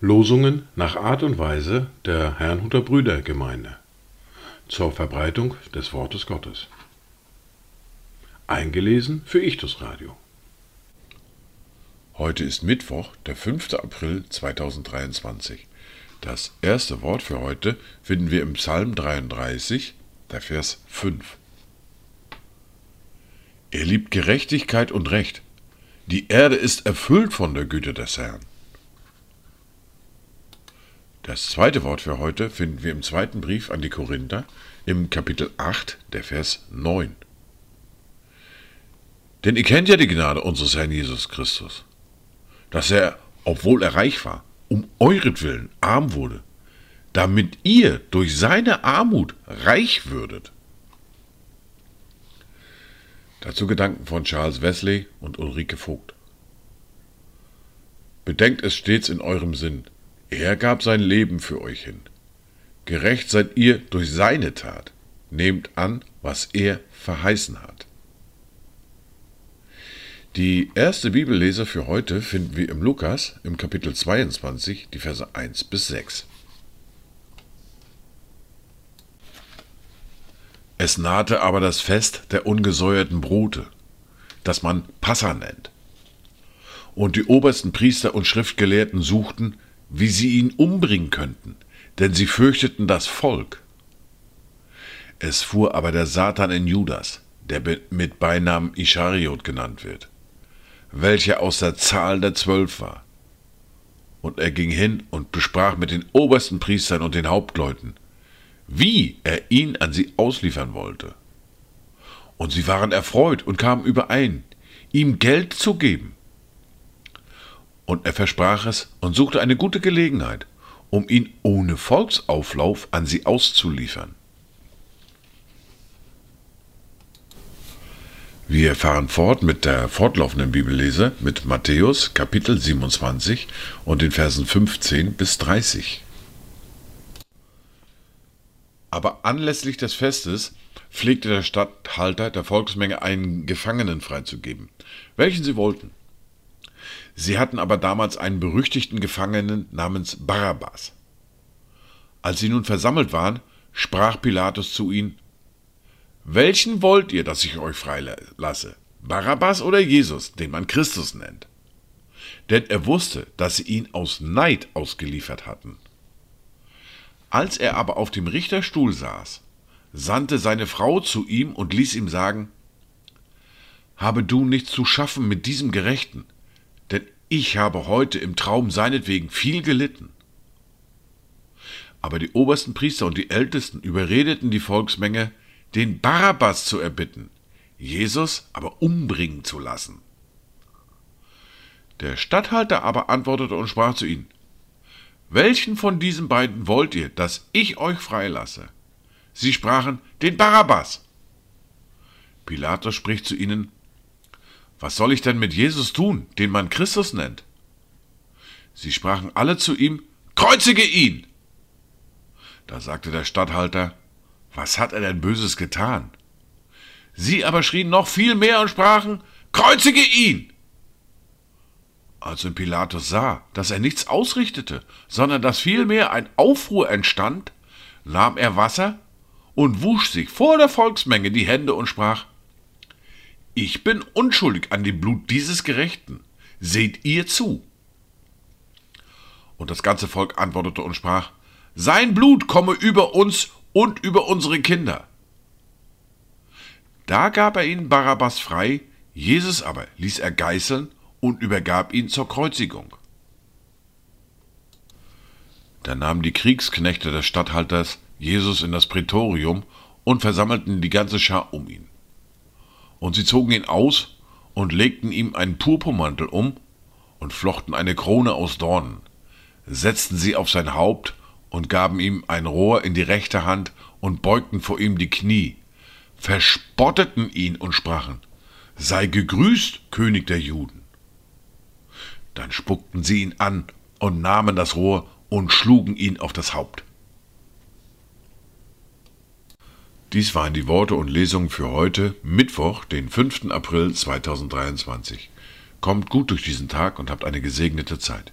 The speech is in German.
Losungen nach Art und Weise der Herrnhuter Brüdergemeinde zur Verbreitung des Wortes Gottes. Eingelesen für Ichtus Radio. Heute ist Mittwoch, der 5. April 2023. Das erste Wort für heute finden wir im Psalm 33, der Vers 5. Er liebt Gerechtigkeit und Recht. Die Erde ist erfüllt von der Güte des Herrn. Das zweite Wort für heute finden wir im zweiten Brief an die Korinther im Kapitel 8, der Vers 9. Denn ihr kennt ja die Gnade unseres Herrn Jesus Christus, dass er, obwohl er reich war, um euretwillen arm wurde, damit ihr durch seine Armut reich würdet. Dazu Gedanken von Charles Wesley und Ulrike Vogt. Bedenkt es stets in eurem Sinn, er gab sein Leben für euch hin. Gerecht seid ihr durch seine Tat. Nehmt an, was er verheißen hat. Die erste Bibellese für heute finden wir im Lukas im Kapitel 22, die Verse 1 bis 6. Es nahte aber das Fest der ungesäuerten Brote, das man Passa nennt. Und die obersten Priester und Schriftgelehrten suchten, wie sie ihn umbringen könnten, denn sie fürchteten das Volk. Es fuhr aber der Satan in Judas, der mit Beinamen Ischariot genannt wird, welcher aus der Zahl der Zwölf war. Und er ging hin und besprach mit den obersten Priestern und den Hauptleuten, wie er ihn an sie ausliefern wollte. Und sie waren erfreut und kamen überein, ihm Geld zu geben. Und er versprach es und suchte eine gute Gelegenheit, um ihn ohne Volksauflauf an sie auszuliefern. Wir fahren fort mit der fortlaufenden Bibellese mit Matthäus Kapitel 27 und den Versen 15 bis 30. Aber anlässlich des Festes pflegte der Statthalter der Volksmenge einen Gefangenen freizugeben, welchen sie wollten. Sie hatten aber damals einen berüchtigten Gefangenen namens Barabbas. Als sie nun versammelt waren, sprach Pilatus zu ihnen, Welchen wollt ihr, dass ich euch freilasse? Barabbas oder Jesus, den man Christus nennt? Denn er wusste, dass sie ihn aus Neid ausgeliefert hatten. Als er aber auf dem Richterstuhl saß, sandte seine Frau zu ihm und ließ ihm sagen, Habe du nichts zu schaffen mit diesem Gerechten, denn ich habe heute im Traum seinetwegen viel gelitten. Aber die obersten Priester und die Ältesten überredeten die Volksmenge, den Barabbas zu erbitten, Jesus aber umbringen zu lassen. Der Statthalter aber antwortete und sprach zu ihnen, Welchen von diesen beiden wollt ihr, dass ich euch freilasse? Sie sprachen, den Barabbas. Pilatus spricht zu ihnen, was soll ich denn mit Jesus tun, den man Christus nennt? Sie sprachen alle zu ihm, Kreuzige ihn! Da sagte der Statthalter, was hat er denn Böses getan? Sie aber schrien noch viel mehr und sprachen, Kreuzige ihn! Als Pilatus sah, dass er nichts ausrichtete, sondern dass vielmehr ein Aufruhr entstand, nahm er Wasser und wusch sich vor der Volksmenge die Hände und sprach, ich bin unschuldig an dem Blut dieses Gerechten. Seht ihr zu. Und das ganze Volk antwortete und sprach, Sein Blut komme über uns und über unsere Kinder. Da gab er ihnen Barabbas frei, Jesus aber ließ er geißeln und übergab ihn zur Kreuzigung. Da nahmen die Kriegsknechte des Statthalters Jesus in das Prätorium und versammelten die ganze Schar um ihn. Und sie zogen ihn aus und legten ihm einen Purpurmantel um und flochten eine Krone aus Dornen, setzten sie auf sein Haupt und gaben ihm ein Rohr in die rechte Hand und beugten vor ihm die Knie, verspotteten ihn und sprachen, Sei gegrüßt, König der Juden. Dann spuckten sie ihn an und nahmen das Rohr und schlugen ihn auf das Haupt. Dies waren die Worte und Lesungen für heute, Mittwoch, den 5. April 2023. Kommt gut durch diesen Tag und habt eine gesegnete Zeit.